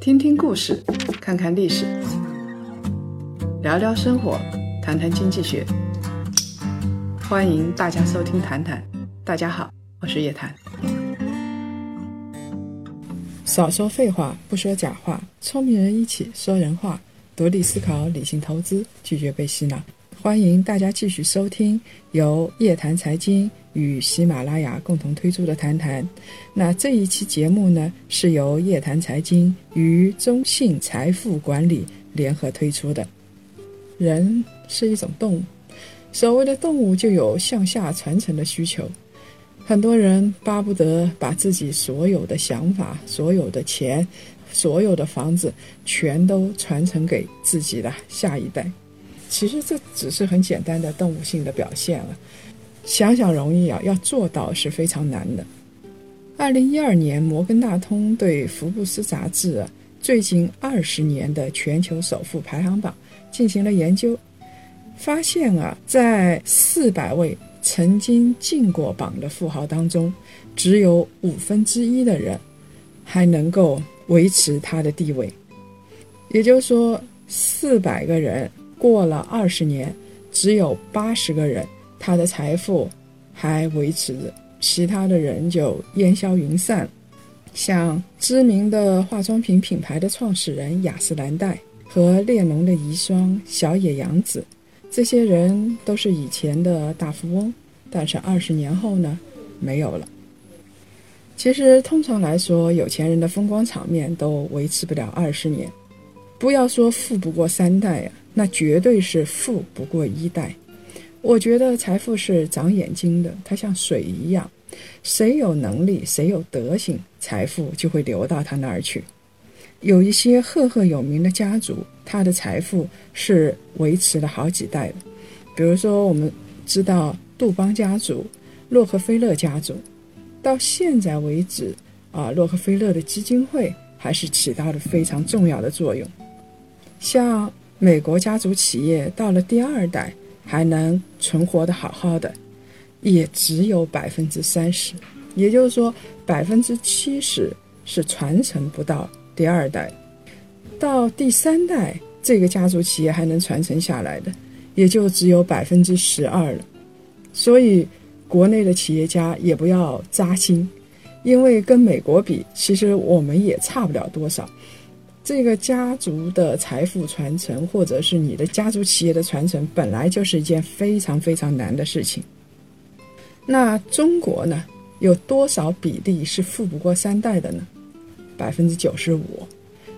听听故事，看看历史，聊聊生活，谈谈经济学。欢迎大家收听《谈谈》，大家好，我是叶檀。少说废话，不说假话，聪明人一起说人话，独立思考，理性投资，拒绝被洗脑。欢迎大家继续收听由叶檀财经与喜马拉雅共同推出的《谈谈》。那这一期节目呢，是由叶檀财经与中信财富管理联合推出的。人是一种动物，所谓的动物就有向下传承的需求。很多人巴不得把自己所有的想法、所有的钱、所有的房子，全都传承给自己的下一代。其实这只是很简单的动物性的表现了，想想容易啊，要做到是非常难的。二零一二年，摩根大通对福布斯杂志最近二十年的全球首富排行榜进行了研究，发现啊，在四百位曾经进过榜的富豪当中，只有五分之一的人还能够维持他的地位，也就是说，四百个人。过了二十年，只有八十个人，他的财富还维持着，其他的人就烟消云散。像知名的化妆品品牌的创始人雅诗兰黛和列侬的遗孀小野洋子，这些人都是以前的大富翁，但是二十年后呢，没有了。其实通常来说，有钱人的风光场面都维持不了二十年，不要说富不过三代呀。那绝对是富不过一代。我觉得财富是长眼睛的，它像水一样，谁有能力，谁有德行，财富就会流到他那儿去。有一些赫赫有名的家族，他的财富是维持了好几代的。比如说，我们知道杜邦家族、洛克菲勒家族，到现在为止，啊，洛克菲勒的基金会还是起到了非常重要的作用，像。美国家族企业到了第二代还能存活的好好的，也只有百分之三十，也就是说百分之七十是传承不到第二代，到第三代这个家族企业还能传承下来的，也就只有百分之十二了。所以国内的企业家也不要扎心，因为跟美国比，其实我们也差不了多少。这个家族的财富传承，或者是你的家族企业的传承，本来就是一件非常非常难的事情。那中国呢，有多少比例是富不过三代的呢？百分之九十五，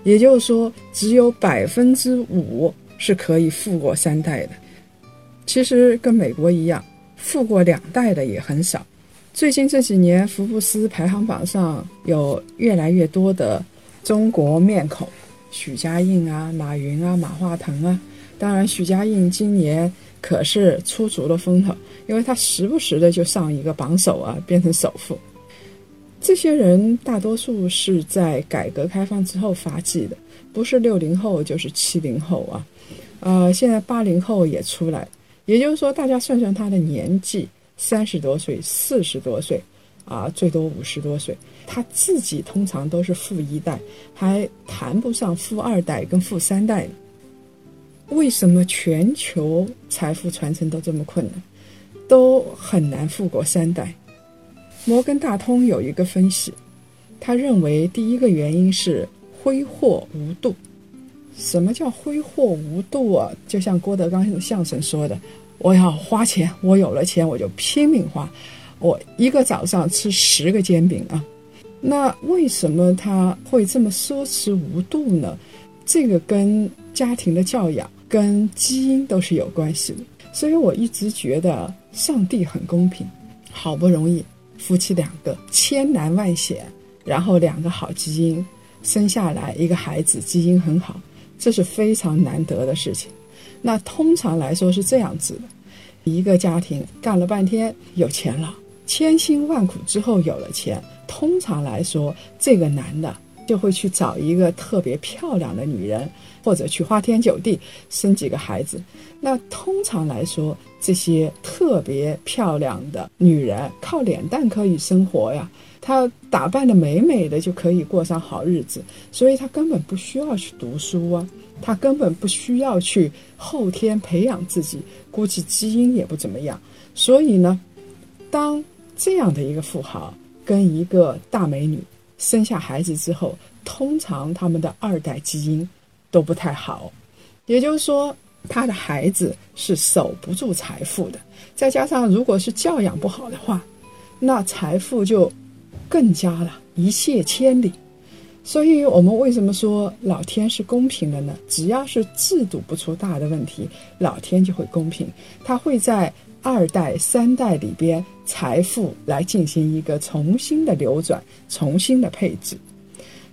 也就是说，只有百分之五是可以富过三代的。其实跟美国一样，富过两代的也很少。最近这几年，福布斯排行榜上有越来越多的。中国面孔，许家印啊，马云啊，马化腾啊，当然许家印今年可是出足了风头，因为他时不时的就上一个榜首啊，变成首富。这些人大多数是在改革开放之后发迹的，不是六零后就是七零后啊，呃，现在八零后也出来，也就是说，大家算算他的年纪，三十多岁，四十多岁。啊，最多五十多岁，他自己通常都是富一代，还谈不上富二代跟富三代。为什么全球财富传承都这么困难，都很难富过三代？摩根大通有一个分析，他认为第一个原因是挥霍无度。什么叫挥霍无度啊？就像郭德纲相声说的：“我要花钱，我有了钱我就拼命花。”我一个早上吃十个煎饼啊，那为什么他会这么奢侈无度呢？这个跟家庭的教养、跟基因都是有关系的。所以我一直觉得上帝很公平，好不容易夫妻两个千难万险，然后两个好基因生下来一个孩子，基因很好，这是非常难得的事情。那通常来说是这样子的：一个家庭干了半天有钱了。千辛万苦之后有了钱，通常来说，这个男的就会去找一个特别漂亮的女人，或者去花天酒地生几个孩子。那通常来说，这些特别漂亮的女人靠脸蛋可以生活呀，她打扮的美美的就可以过上好日子，所以她根本不需要去读书啊，她根本不需要去后天培养自己，估计基因也不怎么样。所以呢，当这样的一个富豪跟一个大美女。生下孩子之后，通常他们的二代基因都不太好，也就是说，他的孩子是守不住财富的。再加上，如果是教养不好的话，那财富就更加了一泻千里。所以，我们为什么说老天是公平的呢？只要是制度不出大的问题，老天就会公平，他会在。二代、三代里边，财富来进行一个重新的流转、重新的配置。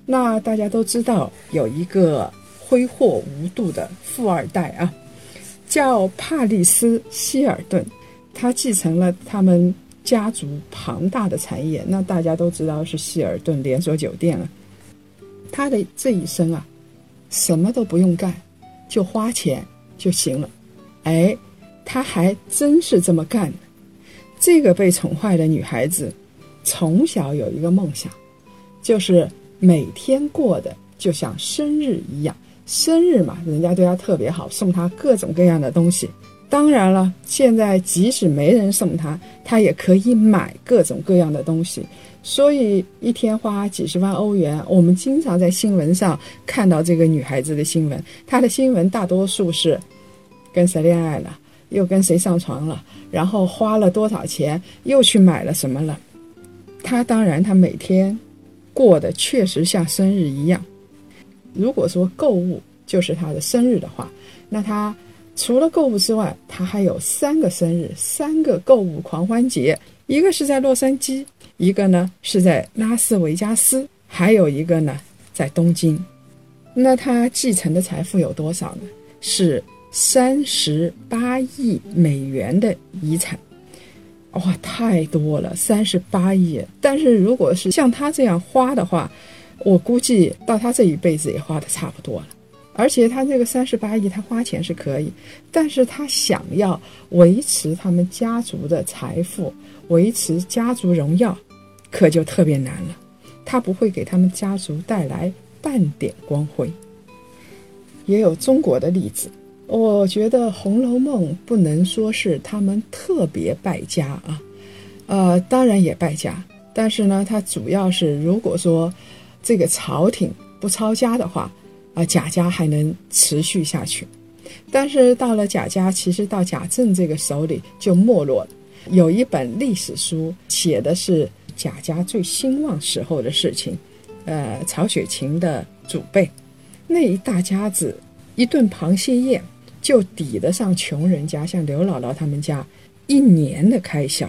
那大家都知道，有一个挥霍无度的富二代啊，叫帕利斯·希尔顿，他继承了他们家族庞大的产业。那大家都知道是希尔顿连锁酒店了。他的这一生啊，什么都不用干，就花钱就行了。哎。他还真是这么干的。这个被宠坏的女孩子，从小有一个梦想，就是每天过的就像生日一样。生日嘛，人家对她特别好，送她各种各样的东西。当然了，现在即使没人送她，她也可以买各种各样的东西。所以一天花几十万欧元，我们经常在新闻上看到这个女孩子的新闻。她的新闻大多数是跟谁恋爱了。又跟谁上床了？然后花了多少钱？又去买了什么了？他当然，他每天过得确实像生日一样。如果说购物就是他的生日的话，那他除了购物之外，他还有三个生日，三个购物狂欢节。一个是在洛杉矶，一个呢是在拉斯维加斯，还有一个呢在东京。那他继承的财富有多少呢？是。三十八亿美元的遗产，哇，太多了，三十八亿！但是如果是像他这样花的话，我估计到他这一辈子也花的差不多了。而且他这个三十八亿，他花钱是可以，但是他想要维持他们家族的财富，维持家族荣耀，可就特别难了。他不会给他们家族带来半点光辉。也有中国的例子。我觉得《红楼梦》不能说是他们特别败家啊，呃，当然也败家，但是呢，它主要是如果说这个朝廷不抄家的话，啊，贾家还能持续下去。但是到了贾家，其实到贾政这个手里就没落了。有一本历史书写的是贾家最兴旺时候的事情，呃，曹雪芹的祖辈那一大家子一顿螃蟹宴。就抵得上穷人家，像刘姥姥他们家一年的开销。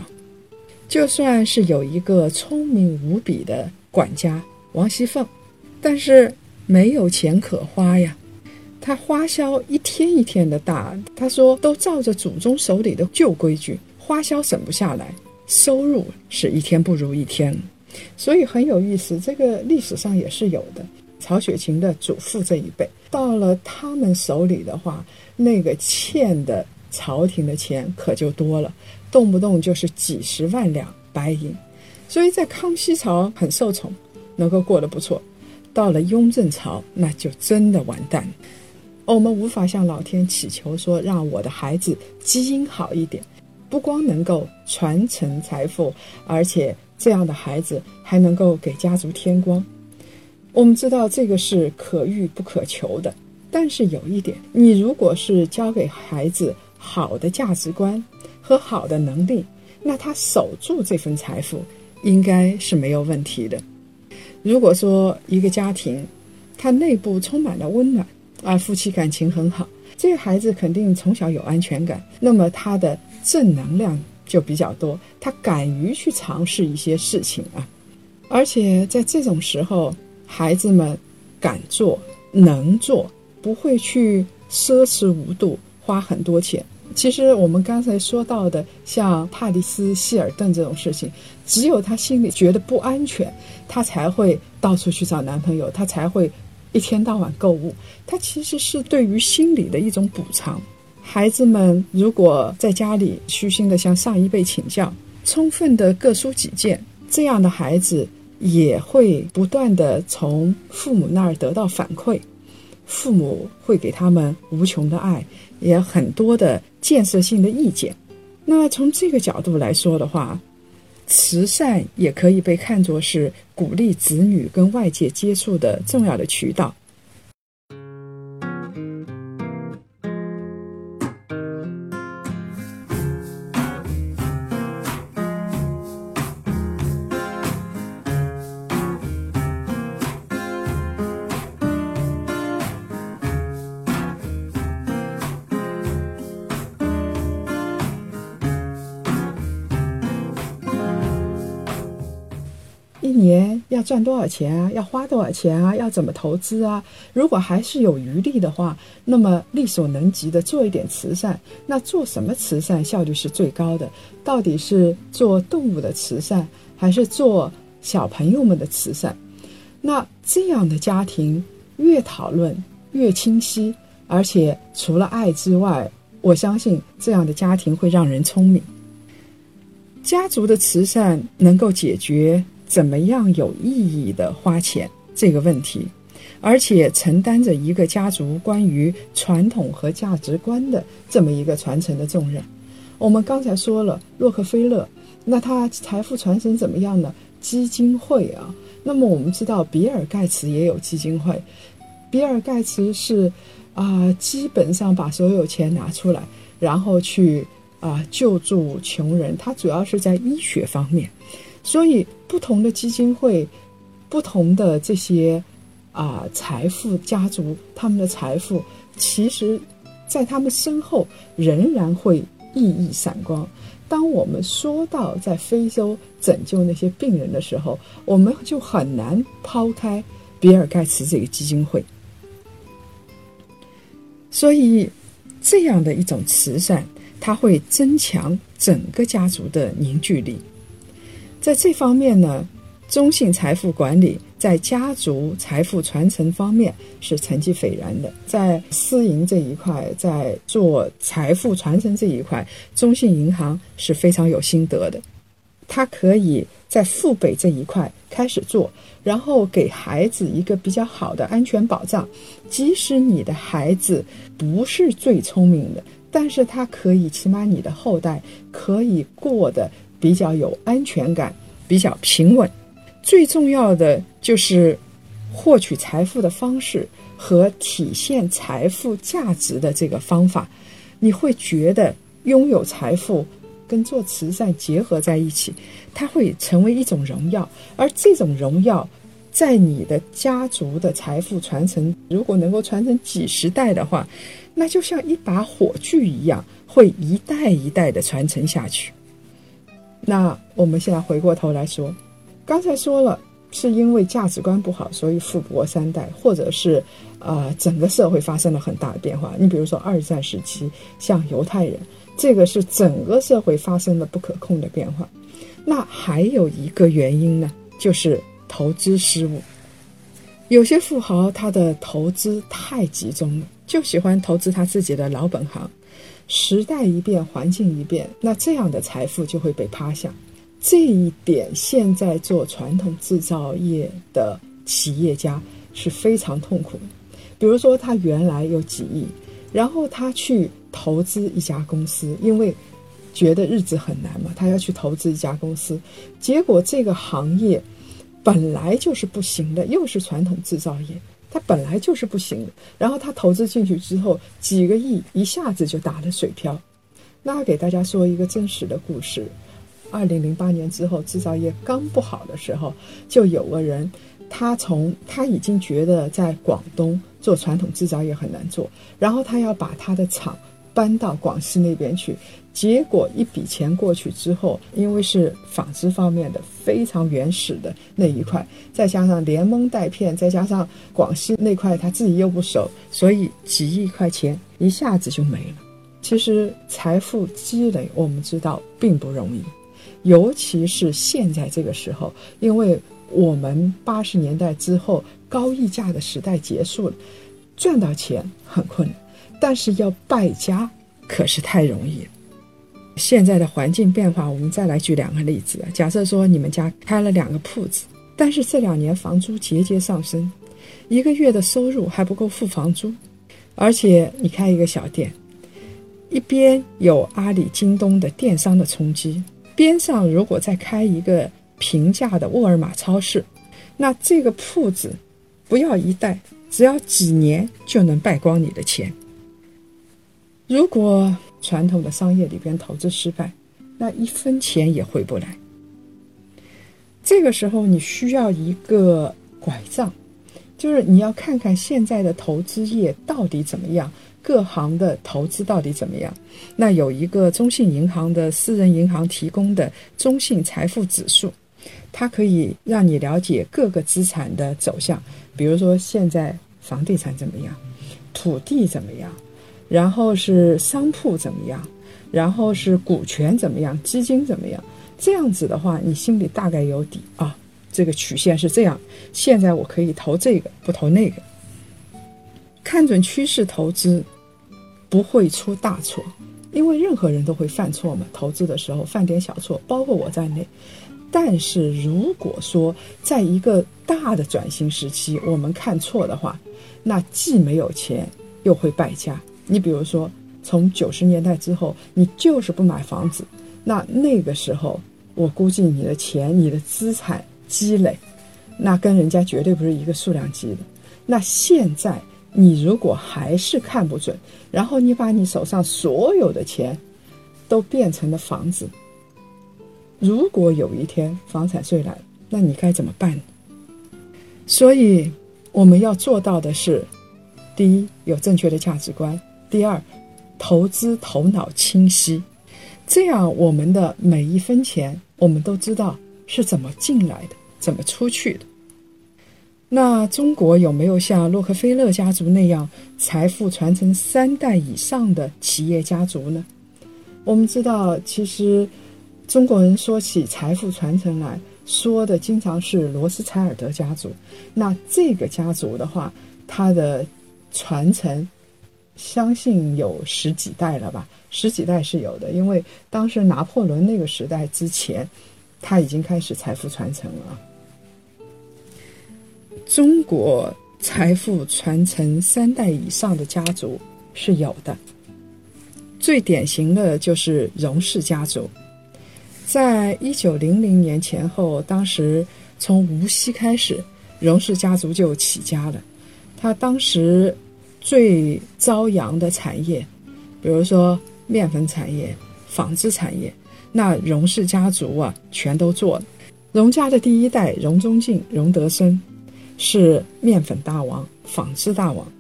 就算是有一个聪明无比的管家王熙凤，但是没有钱可花呀。她花销一天一天的大。她说：“都照着祖宗手里的旧规矩，花销省不下来，收入是一天不如一天。”所以很有意思，这个历史上也是有的。曹雪芹的祖父这一辈，到了他们手里的话。那个欠的朝廷的钱可就多了，动不动就是几十万两白银，所以在康熙朝很受宠，能够过得不错。到了雍正朝，那就真的完蛋。我们无法向老天祈求说，让我的孩子基因好一点，不光能够传承财富，而且这样的孩子还能够给家族添光。我们知道这个是可遇不可求的。但是有一点，你如果是教给孩子好的价值观和好的能力，那他守住这份财富应该是没有问题的。如果说一个家庭，他内部充满了温暖啊，夫妻感情很好，这个孩子肯定从小有安全感，那么他的正能量就比较多，他敢于去尝试一些事情啊，而且在这种时候，孩子们敢做能做。不会去奢侈无度，花很多钱，其实我们刚才说到的，像帕蒂斯·希尔顿这种事情，只有她心里觉得不安全，她才会到处去找男朋友，她才会一天到晚购物。她其实是对于心理的一种补偿。孩子们如果在家里虚心的向上一辈请教，充分的各抒己见，这样的孩子也会不断的从父母那儿得到反馈，父母会给他们无穷的爱，也很多的建设性的意见。那从这个角度来说的话，慈善也可以被看作是鼓励子女跟外界接触的重要的渠道。赚多少钱啊？要花多少钱啊？要怎么投资啊？如果还是有余力的话，那么力所能及的做一点慈善。那做什么慈善效率是最高的？到底是做动物的慈善，还是做小朋友们的慈善？那这样的家庭越讨论越清晰，而且除了爱之外，我相信这样的家庭会让人聪明。家族的慈善能够解决。怎么样有意义的花钱这个问题，而且承担着一个家族关于传统和价值观的这么一个传承的重任。我们刚才说了洛克菲勒，那他财富传承怎么样呢？基金会啊，那么我们知道比尔盖茨也有基金会，比尔盖茨是啊，基本上把所有钱拿出来，然后去啊救助穷人，他主要是在医学方面。所以，不同的基金会，不同的这些啊财富家族，他们的财富，其实，在他们身后仍然会熠熠闪光。当我们说到在非洲拯救那些病人的时候，我们就很难抛开比尔盖茨这个基金会。所以，这样的一种慈善，它会增强整个家族的凝聚力。在这方面呢，中信财富管理在家族财富传承方面是成绩斐然的。在私营这一块，在做财富传承这一块，中信银行是非常有心得的。它可以在父辈这一块开始做，然后给孩子一个比较好的安全保障。即使你的孩子不是最聪明的，但是他可以，起码你的后代可以过得。比较有安全感，比较平稳。最重要的就是获取财富的方式和体现财富价值的这个方法。你会觉得拥有财富跟做慈善结合在一起，它会成为一种荣耀。而这种荣耀，在你的家族的财富传承，如果能够传承几十代的话，那就像一把火炬一样，会一代一代的传承下去。那我们现在回过头来说，刚才说了，是因为价值观不好，所以富不过三代，或者是，呃，整个社会发生了很大的变化。你比如说二战时期，像犹太人，这个是整个社会发生了不可控的变化。那还有一个原因呢，就是投资失误。有些富豪他的投资太集中了，就喜欢投资他自己的老本行。时代一变，环境一变，那这样的财富就会被趴下。这一点，现在做传统制造业的企业家是非常痛苦的。比如说，他原来有几亿，然后他去投资一家公司，因为觉得日子很难嘛，他要去投资一家公司，结果这个行业本来就是不行的，又是传统制造业。他本来就是不行的，然后他投资进去之后，几个亿一下子就打了水漂。那给大家说一个真实的故事：，二零零八年之后，制造业刚不好的时候，就有个人，他从他已经觉得在广东做传统制造业很难做，然后他要把他的厂搬到广西那边去。结果一笔钱过去之后，因为是纺织方面的非常原始的那一块，再加上连蒙带骗，再加上广西那块他自己又不熟，所以几亿块钱一下子就没了。其实财富积累，我们知道并不容易，尤其是现在这个时候，因为我们八十年代之后高溢价的时代结束了，赚到钱很困难，但是要败家可是太容易了。现在的环境变化，我们再来举两个例子。假设说你们家开了两个铺子，但是这两年房租节节上升，一个月的收入还不够付房租，而且你开一个小店，一边有阿里、京东的电商的冲击，边上如果再开一个平价的沃尔玛超市，那这个铺子不要一代，只要几年就能败光你的钱。如果传统的商业里边投资失败，那一分钱也回不来。这个时候你需要一个拐杖，就是你要看看现在的投资业到底怎么样，各行的投资到底怎么样。那有一个中信银行的私人银行提供的中信财富指数，它可以让你了解各个资产的走向，比如说现在房地产怎么样，土地怎么样。然后是商铺怎么样？然后是股权怎么样？基金怎么样？这样子的话，你心里大概有底啊。这个曲线是这样。现在我可以投这个，不投那个。看准趋势投资，不会出大错，因为任何人都会犯错嘛。投资的时候犯点小错，包括我在内。但是如果说在一个大的转型时期，我们看错的话，那既没有钱，又会败家。你比如说，从九十年代之后，你就是不买房子，那那个时候，我估计你的钱、你的资产积累，那跟人家绝对不是一个数量级的。那现在你如果还是看不准，然后你把你手上所有的钱都变成了房子，如果有一天房产税来，那你该怎么办？所以我们要做到的是，第一，有正确的价值观。第二，投资头脑清晰，这样我们的每一分钱，我们都知道是怎么进来的，怎么出去的。那中国有没有像洛克菲勒家族那样财富传承三代以上的企业家族呢？我们知道，其实中国人说起财富传承来说的，经常是罗斯柴尔德家族。那这个家族的话，它的传承。相信有十几代了吧，十几代是有的，因为当时拿破仑那个时代之前，他已经开始财富传承了。中国财富传承三代以上的家族是有的，最典型的就是荣氏家族，在一九零零年前后，当时从无锡开始，荣氏家族就起家了，他当时。最朝阳的产业，比如说面粉产业、纺织产业，那荣氏家族啊，全都做了。荣家的第一代荣宗敬、荣德生是面粉大王、纺织大王。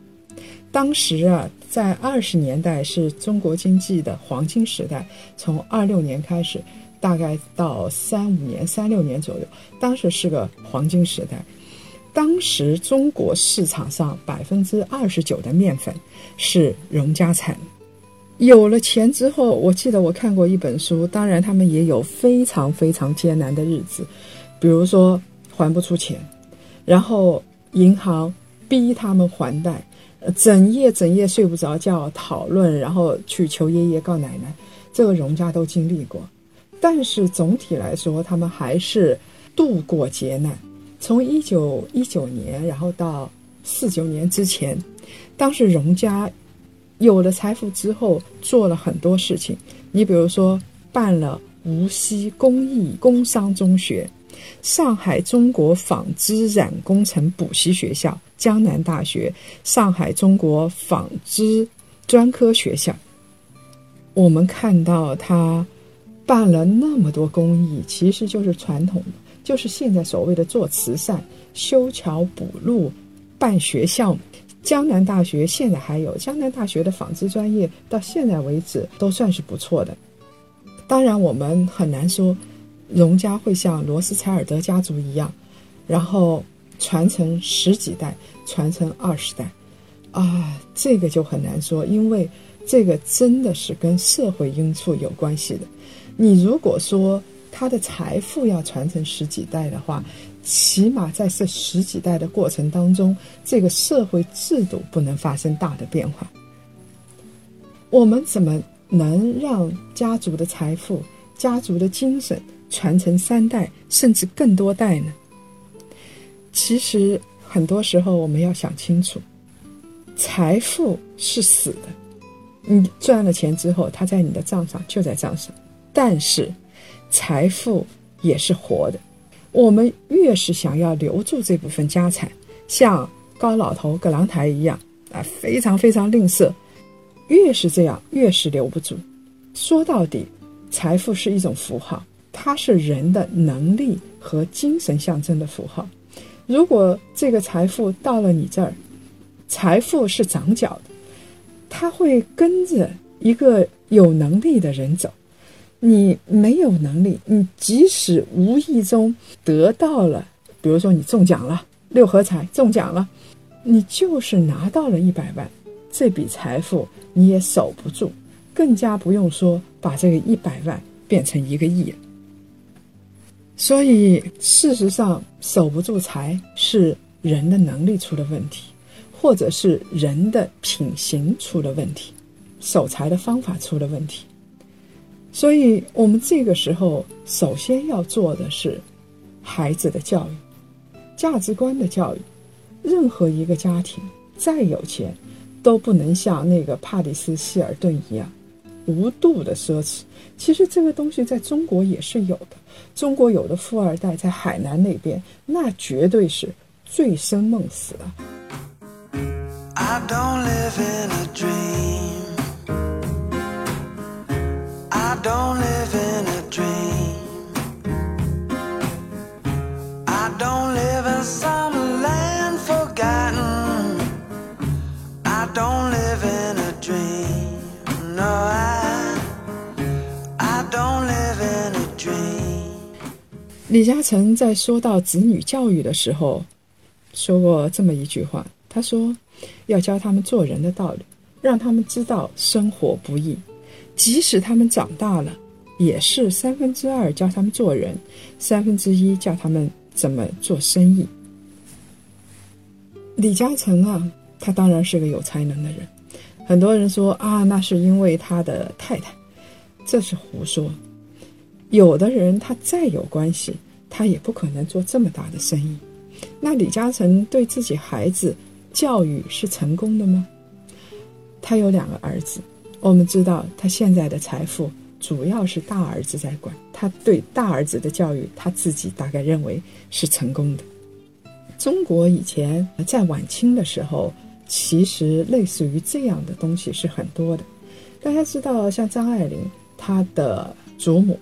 当时啊，在二十年代是中国经济的黄金时代，从二六年开始，大概到三五年、三六年左右，当时是个黄金时代。当时中国市场上百分之二十九的面粉是荣家产。有了钱之后，我记得我看过一本书，当然他们也有非常非常艰难的日子，比如说还不出钱，然后银行逼他们还贷，呃整夜整夜睡不着觉讨论，然后去求爷爷告奶奶，这个荣家都经历过。但是总体来说，他们还是度过劫难。从一九一九年，然后到四九年之前，当时荣家有了财富之后，做了很多事情。你比如说，办了无锡工艺工商中学、上海中国纺织染工程补习学校、江南大学、上海中国纺织专科学校。我们看到他办了那么多公益，其实就是传统的。就是现在所谓的做慈善、修桥补路、办学校。江南大学现在还有江南大学的纺织专业，到现在为止都算是不错的。当然，我们很难说荣家会像罗斯柴尔德家族一样，然后传承十几代、传承二十代啊，这个就很难说，因为这个真的是跟社会因素有关系的。你如果说他的财富要传承十几代的话，起码在这十几代的过程当中，这个社会制度不能发生大的变化。我们怎么能让家族的财富、家族的精神传承三代甚至更多代呢？其实很多时候我们要想清楚，财富是死的，你赚了钱之后，它在你的账上就在账上；但是财富也是活的。我们越是想要留住这部分家产，像高老头葛朗台一样啊，非常非常吝啬。越是这样，越是留不住。说到底，财富是一种符号，它是人的能力和精神象征的符号。如果这个财富到了你这儿，财富是长脚的，它会跟着一个有能力的人走。你没有能力，你即使无意中得到了，比如说你中奖了，六合彩中奖了，你就是拿到了一百万。这笔财富你也守不住，更加不用说把这个一百万变成一个亿。所以，事实上，守不住财是人的能力出了问题，或者是人的品行出了问题，守财的方法出了问题。所以，我们这个时候首先要做的是孩子的教育、价值观的教育。任何一个家庭再有钱。都不能像那个帕里斯希尔顿一样无度的奢侈。其实这个东西在中国也是有的。中国有的富二代在海南那边，那绝对是醉生梦死啊。李嘉诚在说到子女教育的时候，说过这么一句话：“他说，要教他们做人的道理，让他们知道生活不易，即使他们长大了，也是三分之二教他们做人，三分之一教他们怎么做生意。”李嘉诚啊，他当然是个有才能的人。很多人说啊，那是因为他的太太，这是胡说。有的人他再有关系。他也不可能做这么大的生意。那李嘉诚对自己孩子教育是成功的吗？他有两个儿子，我们知道他现在的财富主要是大儿子在管。他对大儿子的教育，他自己大概认为是成功的。中国以前在晚清的时候，其实类似于这样的东西是很多的。大家知道，像张爱玲，她的祖母、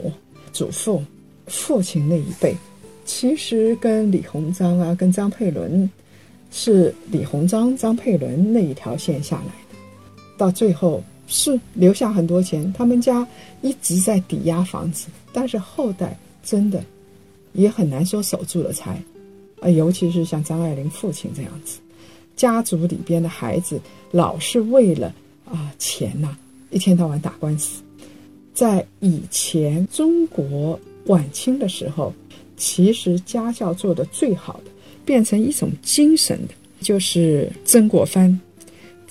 祖父。父亲那一辈，其实跟李鸿章啊，跟张佩伦，是李鸿章、张佩伦那一条线下来的。到最后是留下很多钱，他们家一直在抵押房子，但是后代真的也很难说守住了财。啊，尤其是像张爱玲父亲这样子，家族里边的孩子老是为了啊钱呐，一天到晚打官司。在以前中国。晚清的时候，其实家教做的最好的，变成一种精神的，就是曾国藩。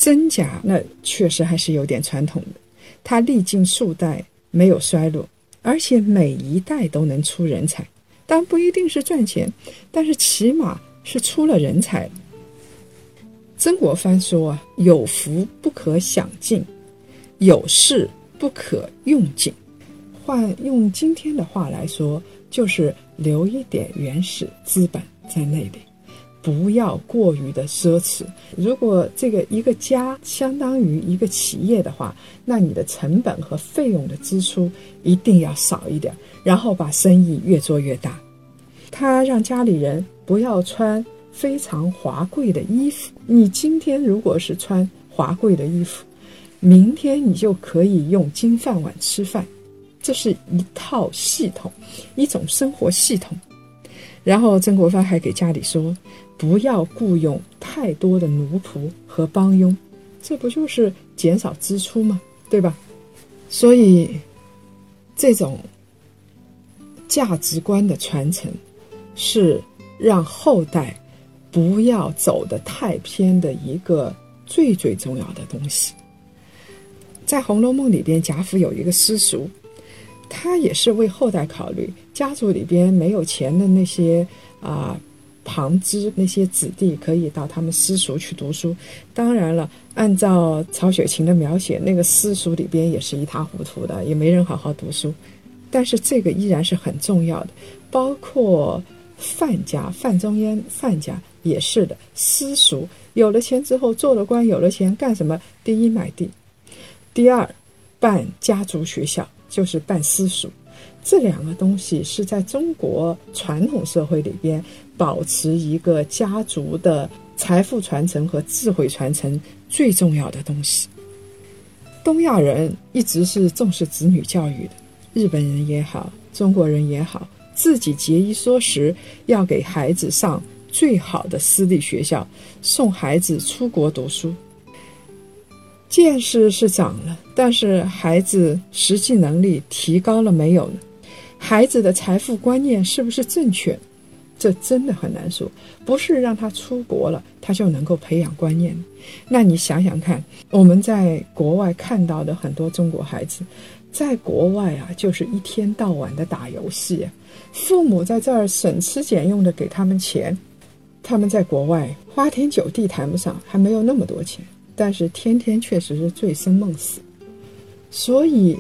真假那确实还是有点传统的，他历经数代没有衰落，而且每一代都能出人才。但不一定是赚钱，但是起码是出了人才。曾国藩说啊：“有福不可享尽，有势不可用尽。”换用今天的话来说，就是留一点原始资本在那里，不要过于的奢侈。如果这个一个家相当于一个企业的话，那你的成本和费用的支出一定要少一点，然后把生意越做越大。他让家里人不要穿非常华贵的衣服。你今天如果是穿华贵的衣服，明天你就可以用金饭碗吃饭。这是一套系统，一种生活系统。然后曾国藩还给家里说，不要雇佣太多的奴仆和帮佣，这不就是减少支出吗？对吧？所以，这种价值观的传承，是让后代不要走得太偏的一个最最重要的东西。在《红楼梦》里边，贾府有一个私塾，他也是为后代考虑，家族里边没有钱的那些啊。旁支那些子弟可以到他们私塾去读书。当然了，按照曹雪芹的描写，那个私塾里边也是一塌糊涂的，也没人好好读书。但是这个依然是很重要的。包括范家，范仲淹范家也是的，私塾有了钱之后做了官，有了钱干什么？第一买地，第二办家族学校，就是办私塾。这两个东西是在中国传统社会里边保持一个家族的财富传承和智慧传承最重要的东西。东亚人一直是重视子女教育的，日本人也好，中国人也好，自己节衣缩食，要给孩子上最好的私立学校，送孩子出国读书。见识是长了，但是孩子实际能力提高了没有呢？孩子的财富观念是不是正确？这真的很难说。不是让他出国了，他就能够培养观念。那你想想看，我们在国外看到的很多中国孩子，在国外啊，就是一天到晚的打游戏，父母在这儿省吃俭用的给他们钱，他们在国外花天酒地谈不上，还没有那么多钱，但是天天确实是醉生梦死。所以，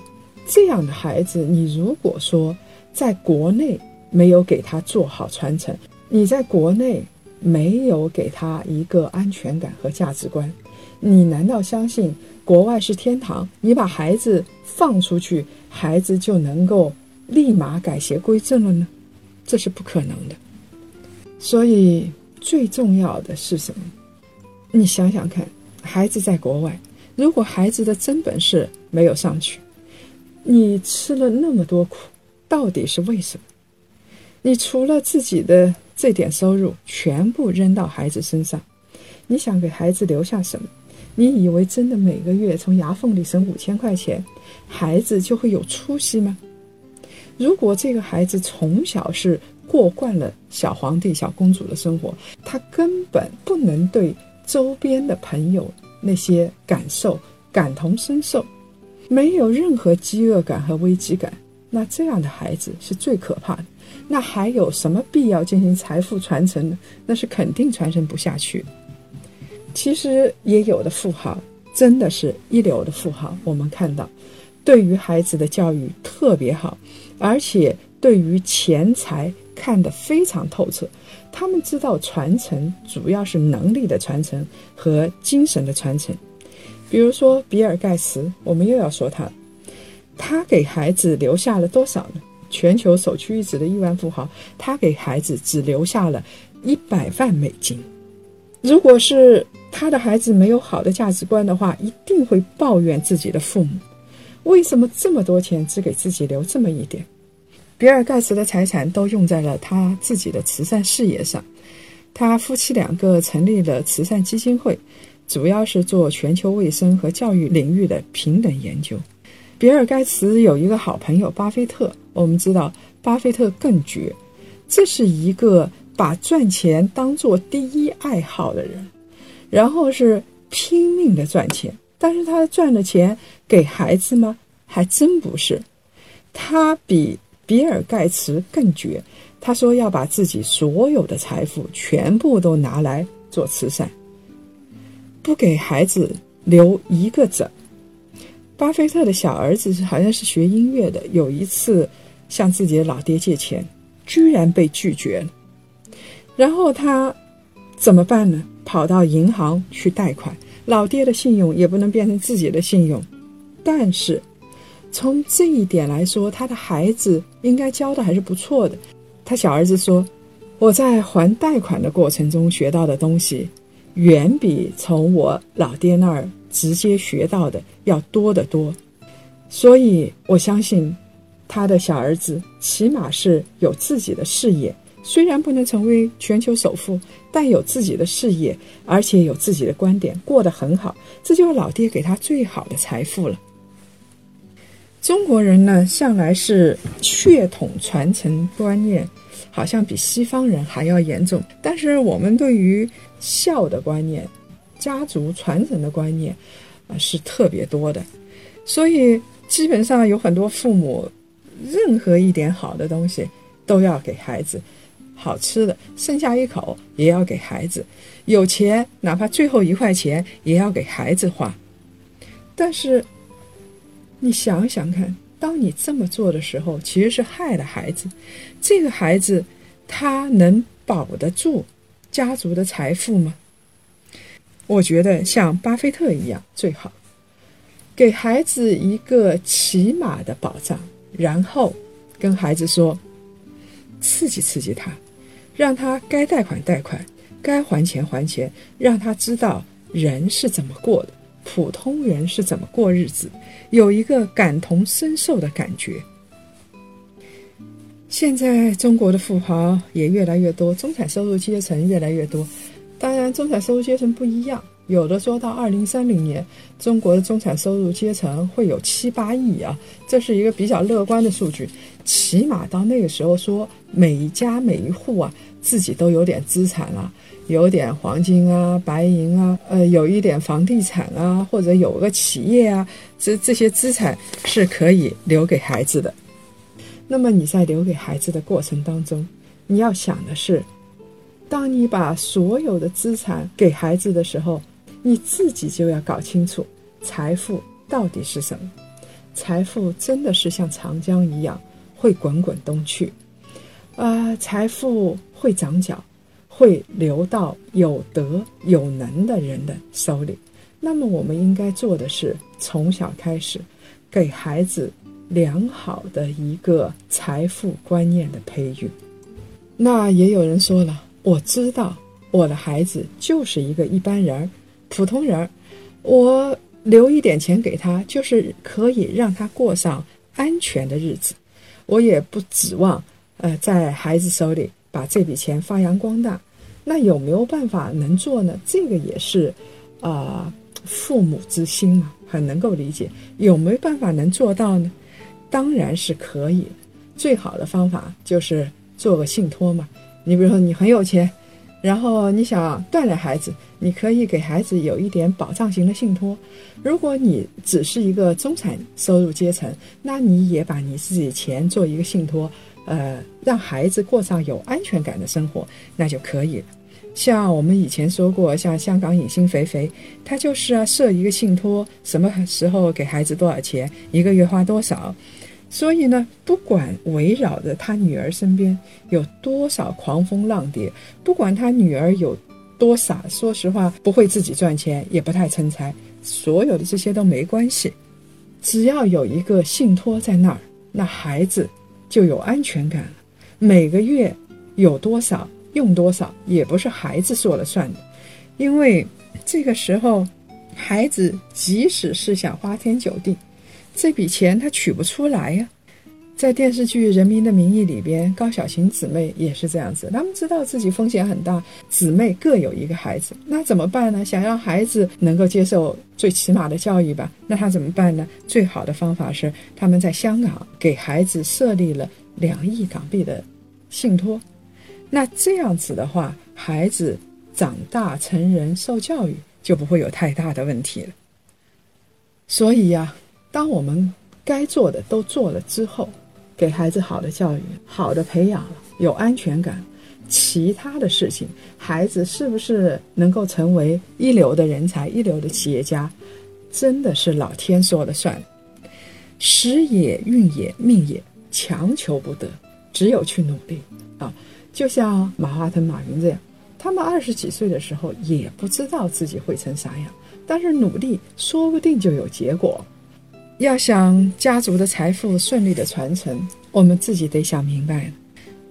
这样的孩子，你如果说，在国内没有给他做好传承，你在国内没有给他一个安全感和价值观，你难道相信国外是天堂？你把孩子放出去，孩子就能够立马改邪归正了呢？这是不可能的。所以最重要的是什么？你想想看，孩子在国外，如果孩子的真本事没有上去，你吃了那么多苦。到底是为什么？你除了自己的这点收入全部扔到孩子身上，你想给孩子留下什么？你以为真的每个月从牙缝里省五千块钱，孩子就会有出息吗？如果这个孩子从小是过惯了小皇帝、小公主的生活，他根本不能对周边的朋友那些感受感同身受，没有任何饥饿感和危机感。那这样的孩子是最可怕的。那还有什么必要进行财富传承呢？那是肯定传承不下去。其实也有的富豪真的是一流的富豪，我们看到，对于孩子的教育特别好，而且对于钱财看得非常透彻。他们知道传承主要是能力的传承和精神的传承。比如说比尔盖茨，我们又要说他。他给孩子留下了多少呢？全球首屈一指的亿万富豪，他给孩子只留下了一百万美金。如果是他的孩子没有好的价值观的话，一定会抱怨自己的父母：为什么这么多钱只给自己留这么一点？比尔盖茨的财产都用在了他自己的慈善事业上。他夫妻两个成立了慈善基金会，主要是做全球卫生和教育领域的平等研究。比尔盖茨有一个好朋友巴菲特，我们知道巴菲特更绝，这是一个把赚钱当做第一爱好的人，然后是拼命的赚钱，但是他赚的钱给孩子吗？还真不是，他比比尔盖茨更绝，他说要把自己所有的财富全部都拿来做慈善，不给孩子留一个子。巴菲特的小儿子好像是学音乐的，有一次向自己的老爹借钱，居然被拒绝了。然后他怎么办呢？跑到银行去贷款，老爹的信用也不能变成自己的信用。但是从这一点来说，他的孩子应该教的还是不错的。他小儿子说：“我在还贷款的过程中学到的东西，远比从我老爹那儿。”直接学到的要多得多，所以我相信他的小儿子起码是有自己的事业，虽然不能成为全球首富，但有自己的事业，而且有自己的观点，过得很好，这就是老爹给他最好的财富了。中国人呢，向来是血统传承观念，好像比西方人还要严重。但是我们对于孝的观念、家族传承的观念，啊，是特别多的。所以基本上有很多父母，任何一点好的东西都要给孩子，好吃的剩下一口也要给孩子，有钱哪怕最后一块钱也要给孩子花。但是。你想想看，当你这么做的时候，其实是害了孩子。这个孩子，他能保得住家族的财富吗？我觉得像巴菲特一样最好，给孩子一个起码的保障，然后跟孩子说，刺激刺激他，让他该贷款贷款，该还钱还钱，让他知道人是怎么过的。普通人是怎么过日子，有一个感同身受的感觉。现在中国的富豪也越来越多，中产收入阶层越来越多。当然，中产收入阶层不一样，有的说到二零三零年，中国的中产收入阶层会有七八亿啊，这是一个比较乐观的数据。起码到那个时候，说每一家每一户啊，自己都有点资产了。有点黄金啊，白银啊，呃，有一点房地产啊，或者有个企业啊，这这些资产是可以留给孩子的。那么你在留给孩子的过程当中，你要想的是，当你把所有的资产给孩子的时候，你自己就要搞清楚财富到底是什么。财富真的是像长江一样会滚滚东去，啊，财富会长脚。会流到有德有能的人的手里，那么我们应该做的是从小开始，给孩子良好的一个财富观念的培育。那也有人说了，我知道我的孩子就是一个一般人儿、普通人儿，我留一点钱给他，就是可以让他过上安全的日子。我也不指望呃在孩子手里把这笔钱发扬光大。那有没有办法能做呢？这个也是，啊，父母之心嘛，很能够理解。有没有办法能做到呢？当然是可以。最好的方法就是做个信托嘛。你比如说，你很有钱，然后你想锻炼孩子，你可以给孩子有一点保障型的信托。如果你只是一个中产收入阶层，那你也把你自己钱做一个信托。呃，让孩子过上有安全感的生活，那就可以了。像我们以前说过，像香港影星肥肥，他就是啊设一个信托，什么时候给孩子多少钱，一个月花多少。所以呢，不管围绕着他女儿身边有多少狂风浪蝶，不管他女儿有多傻，说实话不会自己赚钱，也不太成才，所有的这些都没关系，只要有一个信托在那儿，那孩子。就有安全感了。每个月有多少用多少，也不是孩子说了算的，因为这个时候，孩子即使是想花天酒地，这笔钱他取不出来呀。在电视剧《人民的名义》里边，高小琴姊妹也是这样子。他们知道自己风险很大，姊妹各有一个孩子，那怎么办呢？想让孩子能够接受最起码的教育吧，那他怎么办呢？最好的方法是他们在香港给孩子设立了两亿港币的信托。那这样子的话，孩子长大成人受教育就不会有太大的问题了。所以呀，当我们该做的都做了之后，给孩子好的教育，好的培养了，有安全感，其他的事情，孩子是不是能够成为一流的人才、一流的企业家，真的是老天说了算。时也，运也，命也，强求不得，只有去努力啊！就像马化腾、马云这样，他们二十几岁的时候也不知道自己会成啥样，但是努力，说不定就有结果。要想家族的财富顺利的传承，我们自己得想明白了。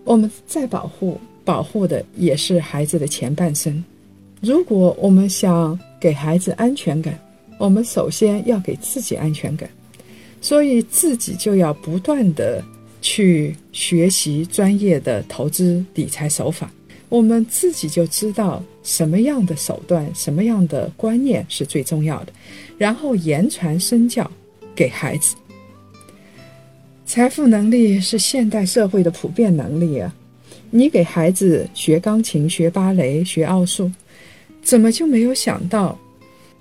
我们再保护，保护的也是孩子的前半生。如果我们想给孩子安全感，我们首先要给自己安全感，所以自己就要不断的去学习专业的投资理财手法，我们自己就知道什么样的手段、什么样的观念是最重要的，然后言传身教给孩子。财富能力是现代社会的普遍能力啊！你给孩子学钢琴、学芭蕾、学奥数，怎么就没有想到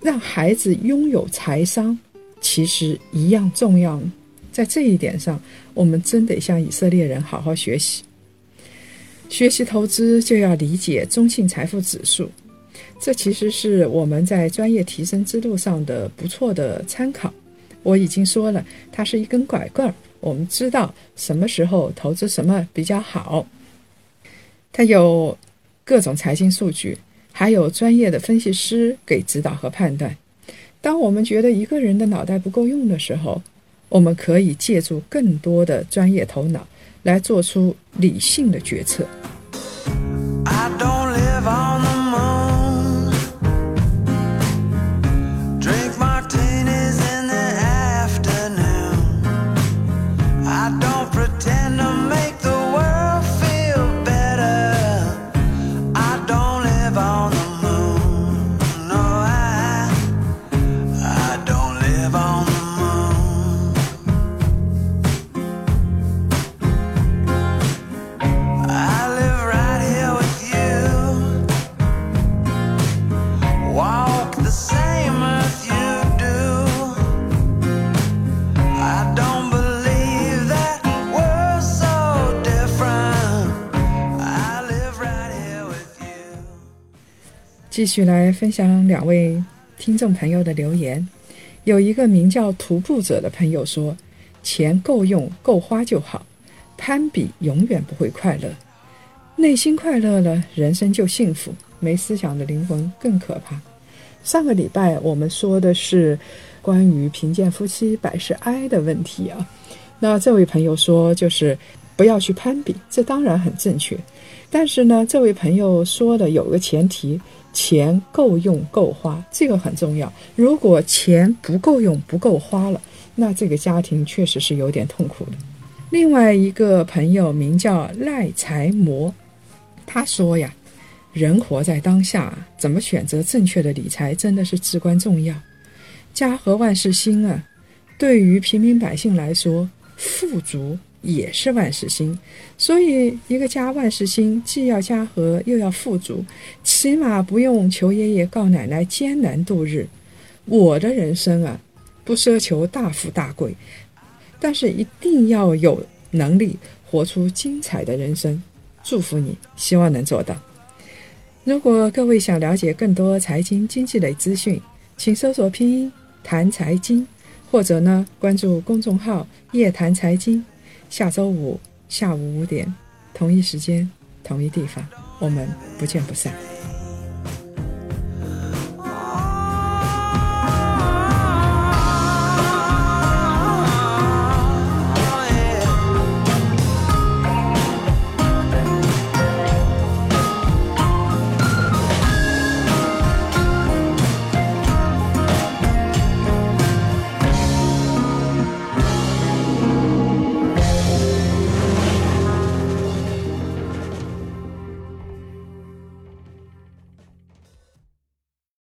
让孩子拥有财商？其实一样重要呢。在这一点上，我们真得向以色列人好好学习。学习投资就要理解中性财富指数，这其实是我们在专业提升之路上的不错的参考。我已经说了，它是一根拐棍儿。我们知道什么时候投资什么比较好，它有各种财经数据，还有专业的分析师给指导和判断。当我们觉得一个人的脑袋不够用的时候，我们可以借助更多的专业头脑来做出理性的决策。继续来分享两位听众朋友的留言。有一个名叫徒步者的朋友说：“钱够用够花就好，攀比永远不会快乐。内心快乐了，人生就幸福。没思想的灵魂更可怕。”上个礼拜我们说的是关于贫贱夫妻百事哀的问题啊。那这位朋友说，就是不要去攀比，这当然很正确。但是呢，这位朋友说的有个前提。钱够用够花，这个很重要。如果钱不够用不够花了，那这个家庭确实是有点痛苦的。另外一个朋友名叫赖财魔，他说呀：“人活在当下，怎么选择正确的理财真的是至关重要。家和万事兴啊，对于平民百姓来说，富足。”也是万事兴，所以一个家万事兴，既要家和又要富足，起码不用求爷爷告奶奶艰难度日。我的人生啊，不奢求大富大贵，但是一定要有能力活出精彩的人生。祝福你，希望能做到。如果各位想了解更多财经经济类资讯，请搜索拼音谈财经，或者呢关注公众号夜谈财经。下周五下午五点，同一时间，同一地方，我们不见不散。